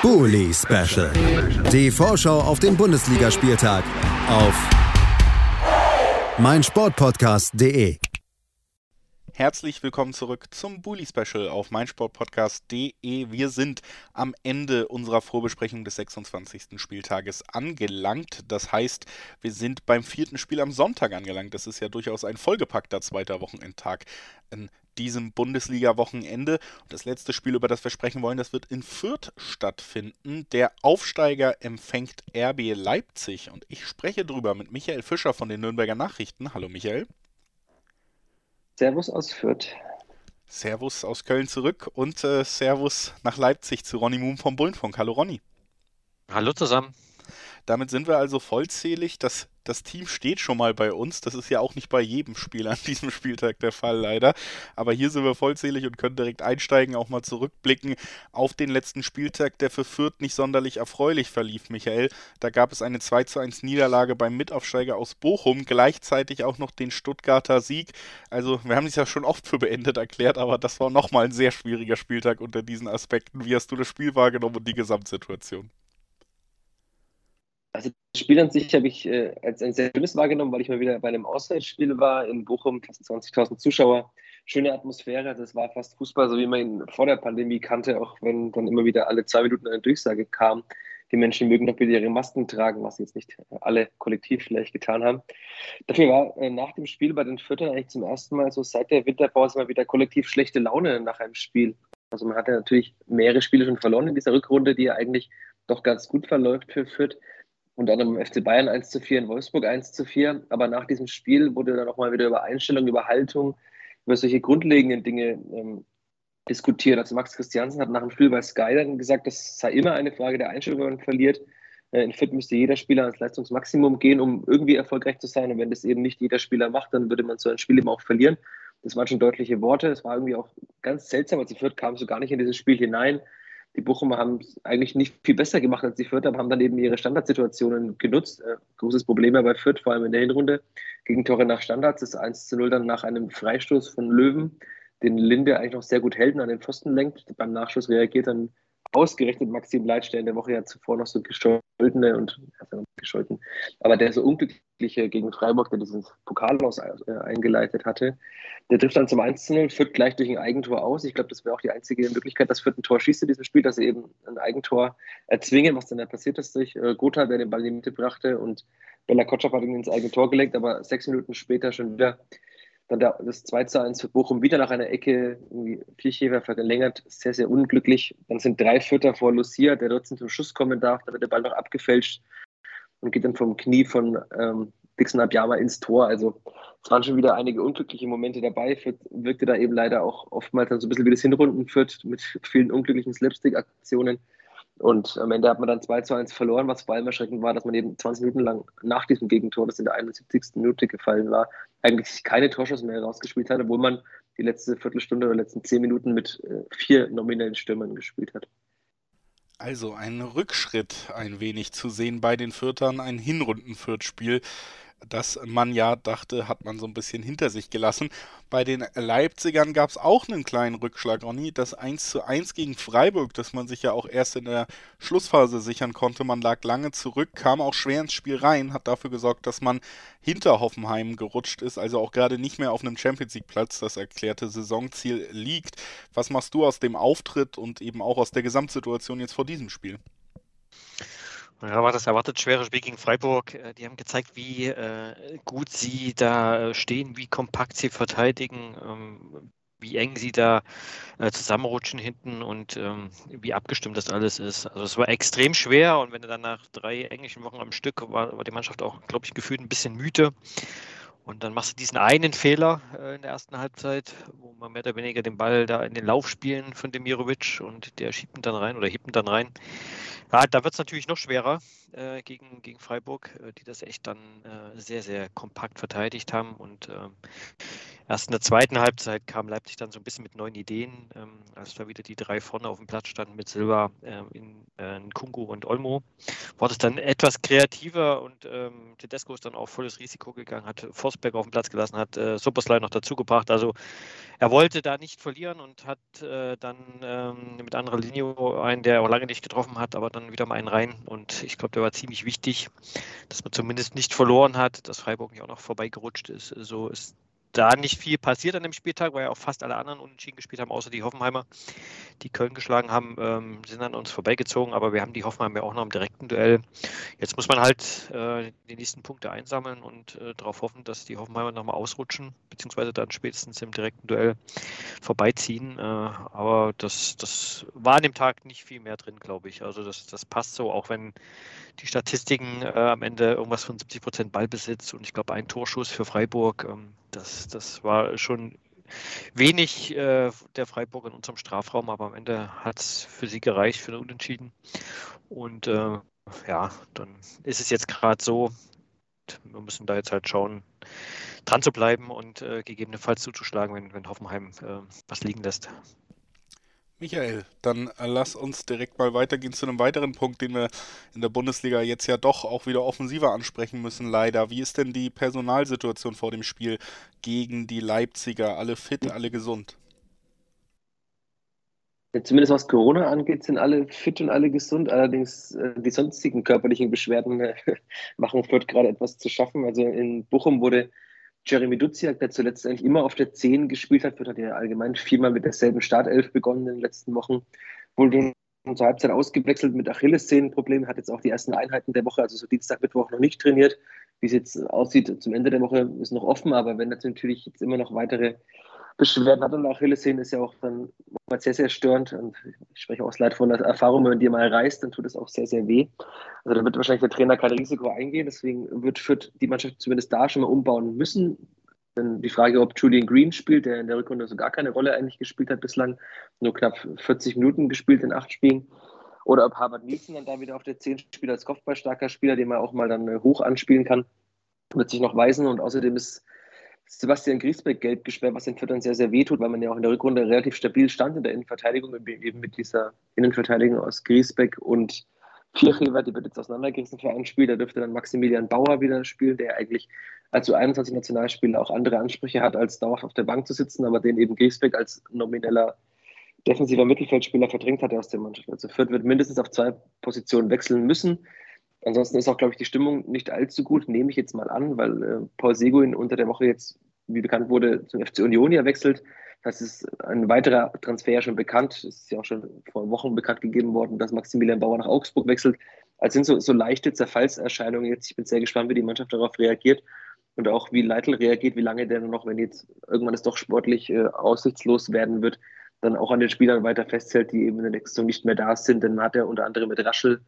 Bully Special. Die Vorschau auf den Bundesligaspieltag auf meinsportpodcast.de. Herzlich willkommen zurück zum Bully Special auf meinsportpodcast.de. Wir sind am Ende unserer Vorbesprechung des 26. Spieltages angelangt. Das heißt, wir sind beim vierten Spiel am Sonntag angelangt. Das ist ja durchaus ein vollgepackter zweiter Wochenendtag an diesem Bundesliga-Wochenende. Und das letzte Spiel, über das wir sprechen wollen, das wird in Fürth stattfinden. Der Aufsteiger empfängt RB Leipzig. Und ich spreche drüber mit Michael Fischer von den Nürnberger Nachrichten. Hallo Michael. Servus aus Fürth. Servus aus Köln zurück und äh, Servus nach Leipzig zu Ronny Moon vom Bullenfunk. Hallo Ronny. Hallo zusammen. Damit sind wir also vollzählig. Das, das Team steht schon mal bei uns. Das ist ja auch nicht bei jedem Spiel an diesem Spieltag der Fall, leider. Aber hier sind wir vollzählig und können direkt einsteigen, auch mal zurückblicken auf den letzten Spieltag, der für Fürth nicht sonderlich erfreulich verlief, Michael. Da gab es eine 2 zu 1 Niederlage beim Mitaufsteiger aus Bochum, gleichzeitig auch noch den Stuttgarter Sieg. Also, wir haben es ja schon oft für beendet erklärt, aber das war nochmal ein sehr schwieriger Spieltag unter diesen Aspekten. Wie hast du das Spiel wahrgenommen und die Gesamtsituation? Also das Spiel an sich habe ich äh, als ein sehr schönes wahrgenommen, weil ich mal wieder bei einem Auswärtsspiel war in Bochum, fast 20.000 Zuschauer. Schöne Atmosphäre, das war fast Fußball, so wie man ihn vor der Pandemie kannte, auch wenn dann immer wieder alle zwei Minuten eine Durchsage kam. Die Menschen mögen doch bitte ihre Masken tragen, was jetzt nicht alle kollektiv vielleicht getan haben. Dafür war äh, nach dem Spiel bei den Vierteln eigentlich zum ersten Mal so seit der Winterpause mal wieder kollektiv schlechte Laune nach einem Spiel. Also man hatte natürlich mehrere Spiele schon verloren in dieser Rückrunde, die ja eigentlich doch ganz gut verläuft für Fürth und dann im FC Bayern 1 zu 4, in Wolfsburg 1 zu 4. Aber nach diesem Spiel wurde dann auch mal wieder über Einstellung, über Haltung, über solche grundlegenden Dinge ähm, diskutiert. Also Max Christiansen hat nach dem Spiel bei Sky dann gesagt, das sei immer eine Frage der Einstellung, wenn man verliert. Äh, in Fit müsste jeder Spieler ans Leistungsmaximum gehen, um irgendwie erfolgreich zu sein. Und wenn das eben nicht jeder Spieler macht, dann würde man so ein Spiel eben auch verlieren. Das waren schon deutliche Worte. Es war irgendwie auch ganz seltsam. Also Fürth kam so gar nicht in dieses Spiel hinein. Die Bochumer haben es eigentlich nicht viel besser gemacht als die Fürth, aber haben dann eben ihre Standardsituationen genutzt. Äh, großes Problem bei Fürth, vor allem in der Hinrunde, gegen Tore nach Standards. Das 1 zu 0 dann nach einem Freistoß von Löwen, den Linde eigentlich noch sehr gut hält und an den Pfosten lenkt. Beim Nachschuss reagiert dann ausgerechnet Maxim Leitsch, der in der Woche ja zuvor noch so gescholtene und also gescholten, aber der so unglückliche gegen Freiburg, der diesen Pokal aus, äh, eingeleitet hatte, der trifft dann zum 1 zu 0, führt gleich durch ein Eigentor aus. Ich glaube, das wäre auch die einzige Möglichkeit, dass Fürth ein Tor schießt in diesem Spiel, dass sie eben ein Eigentor erzwingen, was dann ja passiert ist durch äh, Gotha, der den Ball in die Mitte brachte und Bella Kotschap hat ihn ins eigene Tor gelegt, aber sechs Minuten später schon wieder dann der, das 2 zu 1 für Bochum wieder nach einer Ecke, irgendwie Vierchefer verlängert, sehr, sehr unglücklich. Dann sind drei Vierter vor Lucia, der dort zum Schuss kommen darf. Da wird der Ball noch abgefälscht und geht dann vom Knie von ähm, Dixon Abjama ins Tor. Also es waren schon wieder einige unglückliche Momente dabei. Fürth wirkte da eben leider auch oftmals dann so ein bisschen wie das Hinrunden führt mit vielen unglücklichen Slapstick-Aktionen. Und am Ende hat man dann 2 zu 1 verloren, was vor allem erschreckend war, dass man eben 20 Minuten lang nach diesem Gegentor, das in der 71. Minute gefallen war, eigentlich keine Torschuss mehr rausgespielt hat, obwohl man die letzte Viertelstunde oder letzten zehn Minuten mit äh, vier nominellen Stürmern gespielt hat. Also ein Rückschritt ein wenig zu sehen bei den Fürtern, ein Hinrunden-Fürth-Spiel, das man ja dachte, hat man so ein bisschen hinter sich gelassen. Bei den Leipzigern gab es auch einen kleinen Rückschlag, Ronny. Das 1 zu 1 gegen Freiburg, das man sich ja auch erst in der Schlussphase sichern konnte. Man lag lange zurück, kam auch schwer ins Spiel rein, hat dafür gesorgt, dass man hinter Hoffenheim gerutscht ist, also auch gerade nicht mehr auf einem Champions League Platz, das erklärte Saisonziel liegt. Was machst du aus dem Auftritt und eben auch aus der Gesamtsituation jetzt vor diesem Spiel? Ja, war das erwartet schwere Spiel gegen Freiburg. Äh, die haben gezeigt, wie äh, gut sie da äh, stehen, wie kompakt sie verteidigen, ähm, wie eng sie da äh, zusammenrutschen hinten und ähm, wie abgestimmt das alles ist. Also es war extrem schwer und wenn du dann nach drei englischen Wochen am Stück war, war die Mannschaft auch, glaube ich, gefühlt ein bisschen müde. Und dann machst du diesen einen Fehler äh, in der ersten Halbzeit, wo man mehr oder weniger den Ball da in den Lauf spielen von Demirovic und der schiebt ihn dann rein oder hebt ihn dann rein. Ja, da wird es natürlich noch schwerer. Äh, gegen, gegen Freiburg, äh, die das echt dann äh, sehr, sehr kompakt verteidigt haben. Und ähm, erst in der zweiten Halbzeit kam Leipzig dann so ein bisschen mit neuen Ideen, ähm, als da wieder die drei vorne auf dem Platz standen mit Silva, ähm, in, in äh, Kungu und Olmo. War das dann etwas kreativer und ähm, Tedesco ist dann auch volles Risiko gegangen, hat Forsberg auf dem Platz gelassen, hat äh, Superslide noch dazugebracht. Also er wollte da nicht verlieren und hat äh, dann ähm, mit anderer Linie einen, der auch lange nicht getroffen hat, aber dann wieder mal einen rein. Und ich glaube, der war ziemlich wichtig, dass man zumindest nicht verloren hat, dass Freiburg nicht auch noch vorbeigerutscht ist. So ist da nicht viel passiert an dem Spieltag, weil ja auch fast alle anderen unentschieden gespielt haben, außer die Hoffenheimer, die Köln geschlagen haben, ähm, sind an uns vorbeigezogen, aber wir haben die Hoffenheimer auch noch im direkten Duell. Jetzt muss man halt äh, die nächsten Punkte einsammeln und äh, darauf hoffen, dass die Hoffenheimer nochmal ausrutschen, beziehungsweise dann spätestens im direkten Duell vorbeiziehen. Äh, aber das, das war an dem Tag nicht viel mehr drin, glaube ich. Also das, das passt so, auch wenn die Statistiken äh, am Ende irgendwas von 70 Prozent Ballbesitz und ich glaube ein Torschuss für Freiburg. Ähm, das, das war schon wenig äh, der Freiburg in unserem Strafraum, aber am Ende hat es für sie gereicht für den Unentschieden. Und äh, ja, dann ist es jetzt gerade so, wir müssen da jetzt halt schauen, dran zu bleiben und äh, gegebenenfalls zuzuschlagen, wenn, wenn Hoffenheim äh, was liegen lässt. Michael, dann äh, lass uns direkt mal weitergehen zu einem weiteren Punkt, den wir in der Bundesliga jetzt ja doch auch wieder offensiver ansprechen müssen, leider. Wie ist denn die Personalsituation vor dem Spiel gegen die Leipziger? Alle fit, alle gesund? Zumindest was Corona angeht, sind alle fit und alle gesund. Allerdings äh, die sonstigen körperlichen Beschwerden machen Fürth gerade etwas zu schaffen. Also in Bochum wurde Jeremy Duziak, der zuletzt eigentlich immer auf der 10 gespielt hat, wird hat ja allgemein viermal mit derselben Startelf begonnen in den letzten Wochen. Wurde zur Halbzeit ausgewechselt mit Achillessehnenproblemen, hat jetzt auch die ersten Einheiten der Woche, also so Dienstag, Mittwoch noch nicht trainiert. Wie es jetzt aussieht zum Ende der Woche ist noch offen, aber wenn das natürlich jetzt immer noch weitere Beschwerden hat und Achillessehnen ist ja auch dann sehr, sehr störend. Und ich spreche aus Leid von der Erfahrung, wenn man die mal reißt, dann tut es auch sehr, sehr weh. Also da wird wahrscheinlich der Trainer kein Risiko eingehen. Deswegen wird Fürth die Mannschaft zumindest da schon mal umbauen müssen. Denn die Frage, ob Julian Green spielt, der in der Rückrunde so gar keine Rolle eigentlich gespielt hat bislang, nur knapp 40 Minuten gespielt in acht Spielen. Oder ob Harvard Nielsen dann da wieder auf der 10 spielt als Kopfballstarker Spieler, den man auch mal dann hoch anspielen kann, wird sich noch weisen. Und außerdem ist Sebastian Griesbeck gelb gesperrt, was den Viertern sehr, sehr wehtut, weil man ja auch in der Rückrunde relativ stabil stand in der Innenverteidigung, eben mit dieser Innenverteidigung aus Griesbeck und Vierchever, die wird jetzt auseinandergerissen für ein Spiel. Da dürfte dann Maximilian Bauer wieder spielen, der eigentlich als U21 Nationalspieler auch andere Ansprüche hat, als dauerhaft auf der Bank zu sitzen, aber den eben Griesbeck als nomineller defensiver Mittelfeldspieler verdrängt hat aus der Mannschaft. Also Fürth wird mindestens auf zwei Positionen wechseln müssen. Ansonsten ist auch, glaube ich, die Stimmung nicht allzu gut, nehme ich jetzt mal an, weil äh, Paul Seguin unter der Woche jetzt, wie bekannt wurde, zum FC Union ja wechselt. Das ist ein weiterer Transfer schon bekannt. Es ist ja auch schon vor Wochen bekannt gegeben worden, dass Maximilian Bauer nach Augsburg wechselt. Also sind so, so leichte Zerfallserscheinungen jetzt. Ich bin sehr gespannt, wie die Mannschaft darauf reagiert und auch wie Leitl reagiert, wie lange der noch, wenn jetzt irgendwann es doch sportlich äh, aussichtslos werden wird, dann auch an den Spielern weiter festhält, die eben in der nächsten Saison nicht mehr da sind. Dann hat er unter anderem mit Raschel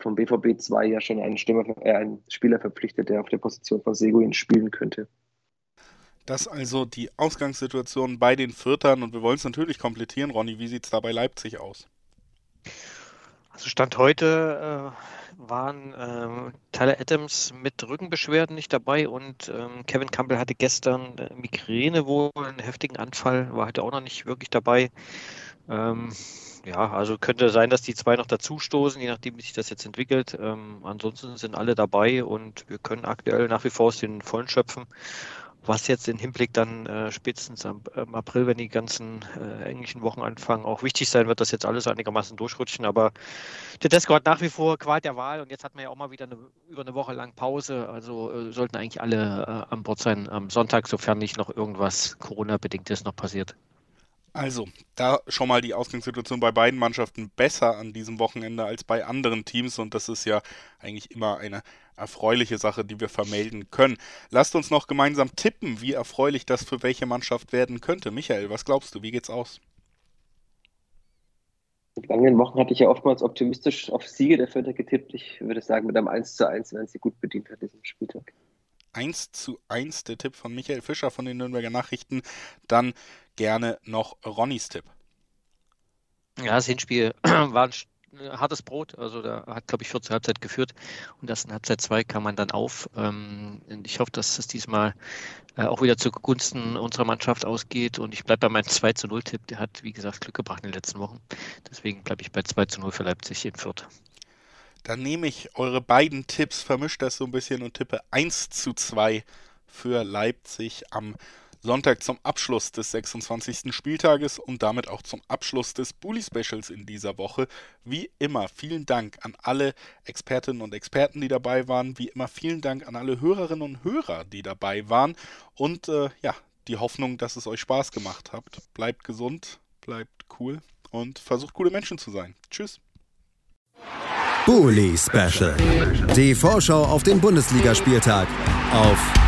vom BVB 2 ja schon einen, Stürmer, äh, einen Spieler verpflichtet, der auf der Position von Seguin spielen könnte. Das also die Ausgangssituation bei den Viertern und wir wollen es natürlich komplettieren. Ronny, wie sieht es da bei Leipzig aus? Also Stand heute äh, waren äh, Tyler Adams mit Rückenbeschwerden nicht dabei und ähm, Kevin Campbell hatte gestern äh, Migräne wohl, einen heftigen Anfall, war heute auch noch nicht wirklich dabei. Ähm, ja, also könnte sein, dass die zwei noch dazustoßen, je nachdem, wie sich das jetzt entwickelt. Ähm, ansonsten sind alle dabei und wir können aktuell nach wie vor aus den Vollen schöpfen. Was jetzt im Hinblick dann äh, spätestens am, im April, wenn die ganzen äh, englischen Wochen anfangen, auch wichtig sein wird, dass jetzt alles einigermaßen durchrutschen. Aber der Tedesco hat nach wie vor Qual der Wahl und jetzt hat man ja auch mal wieder eine, über eine Woche lang Pause. Also äh, sollten eigentlich alle äh, an Bord sein am Sonntag, sofern nicht noch irgendwas Corona-bedingtes noch passiert. Also, da schon mal die Ausgangssituation bei beiden Mannschaften besser an diesem Wochenende als bei anderen Teams und das ist ja eigentlich immer eine erfreuliche Sache, die wir vermelden können. Lasst uns noch gemeinsam tippen, wie erfreulich das für welche Mannschaft werden könnte. Michael, was glaubst du, wie geht's aus? In den vergangenen Wochen hatte ich ja oftmals optimistisch auf Siege der Vierter getippt. Ich würde sagen, mit einem 1 zu 1 werden sie gut bedient an diesem Spieltag. 1 zu 1 der Tipp von Michael Fischer von den Nürnberger Nachrichten. Dann gerne noch Ronnys Tipp. Ja, das Hinspiel war ein hartes Brot. Also da hat, glaube ich, 14 Halbzeit geführt und das in Halbzeit 2 kam man dann auf. Ähm, ich hoffe, dass es diesmal äh, auch wieder zugunsten unserer Mannschaft ausgeht und ich bleibe bei meinem 2 zu 0 Tipp. Der hat, wie gesagt, Glück gebracht in den letzten Wochen. Deswegen bleibe ich bei 2 zu 0 für Leipzig in Fürth. Dann nehme ich eure beiden Tipps, vermische das so ein bisschen und tippe 1 zu 2 für Leipzig am Sonntag zum Abschluss des 26. Spieltages und damit auch zum Abschluss des Bully Specials in dieser Woche. Wie immer, vielen Dank an alle Expertinnen und Experten, die dabei waren. Wie immer, vielen Dank an alle Hörerinnen und Hörer, die dabei waren. Und äh, ja, die Hoffnung, dass es euch Spaß gemacht hat. Bleibt gesund, bleibt cool und versucht gute Menschen zu sein. Tschüss. Bully Special. Die Vorschau auf den Bundesligaspieltag auf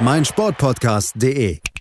meinsportpodcast.de